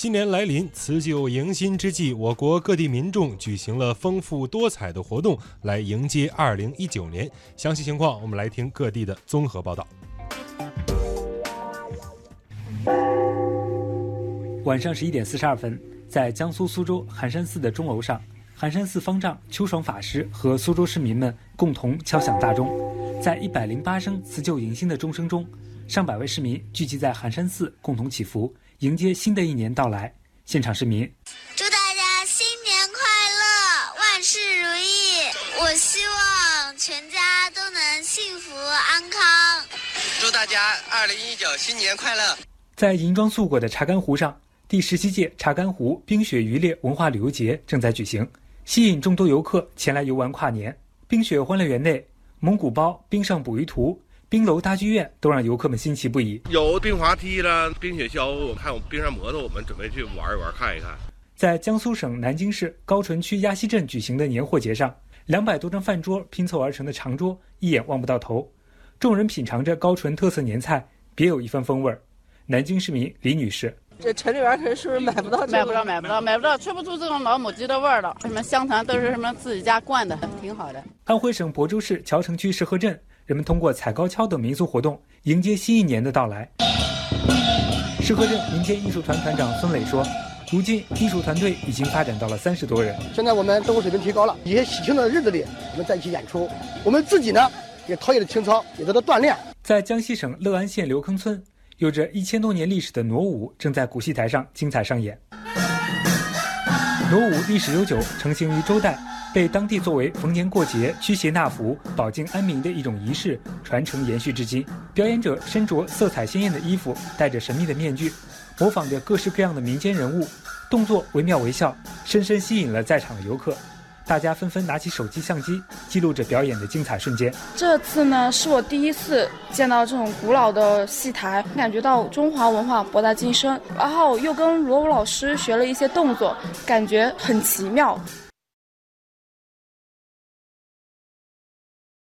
新年来临，辞旧迎新之际，我国各地民众举行了丰富多彩的活动，来迎接2019年。详细情况，我们来听各地的综合报道。晚上十一点四十二分，在江苏苏州寒山寺的钟楼上，寒山寺方丈秋爽法师和苏州市民们共同敲响大钟。在一百零八声辞旧迎新的钟声中，上百位市民聚集在寒山寺，共同祈福。迎接新的一年到来，现场市民祝大家新年快乐，万事如意。我希望全家都能幸福安康。祝大家二零一九新年快乐。在银装素裹的查干湖上，第十七届查干湖冰雪渔猎文化旅游节正在举行，吸引众多游客前来游玩跨年。冰雪欢乐园内，蒙古包、冰上捕鱼图。冰楼大剧院都让游客们新奇不已。有冰滑梯了，冰雪橇，还有冰上摩托，我们准备去玩一玩，看一看。在江苏省南京市高淳区鸭溪镇举行的年货节上，两百多张饭桌拼凑而成的长桌，一眼望不到头。众人品尝着高淳特色年菜，别有一番风味儿。南京市民李女士：这城里边可是不是买不到？买不到，买不到，买不到，吃不出这种老母鸡的味儿了。什么香肠都是什么自己家灌的，挺好的。安徽省亳州市谯城区石河镇。人们通过踩高跷等民俗活动迎接新一年的到来。石河镇民间艺术团团长孙磊说：“如今艺术团队已经发展到了三十多人。现在我们生活水平提高了，一些喜庆的日子里，我们在一起演出。我们自己呢，也陶冶了情操，也得到锻炼。”在江西省乐安县刘坑村，有着一千多年历史的傩舞正在古戏台上精彩上演。傩舞历史悠久，成型于周代。被当地作为逢年过节驱邪纳福、保境安民的一种仪式传承延续至今。表演者身着色彩鲜艳的衣服，戴着神秘的面具，模仿着各式各样的民间人物，动作惟妙惟肖，深深吸引了在场的游客。大家纷纷拿起手机相机，记录着表演的精彩瞬间。这次呢，是我第一次见到这种古老的戏台，感觉到中华文化博大精深。然后又跟罗武老师学了一些动作，感觉很奇妙。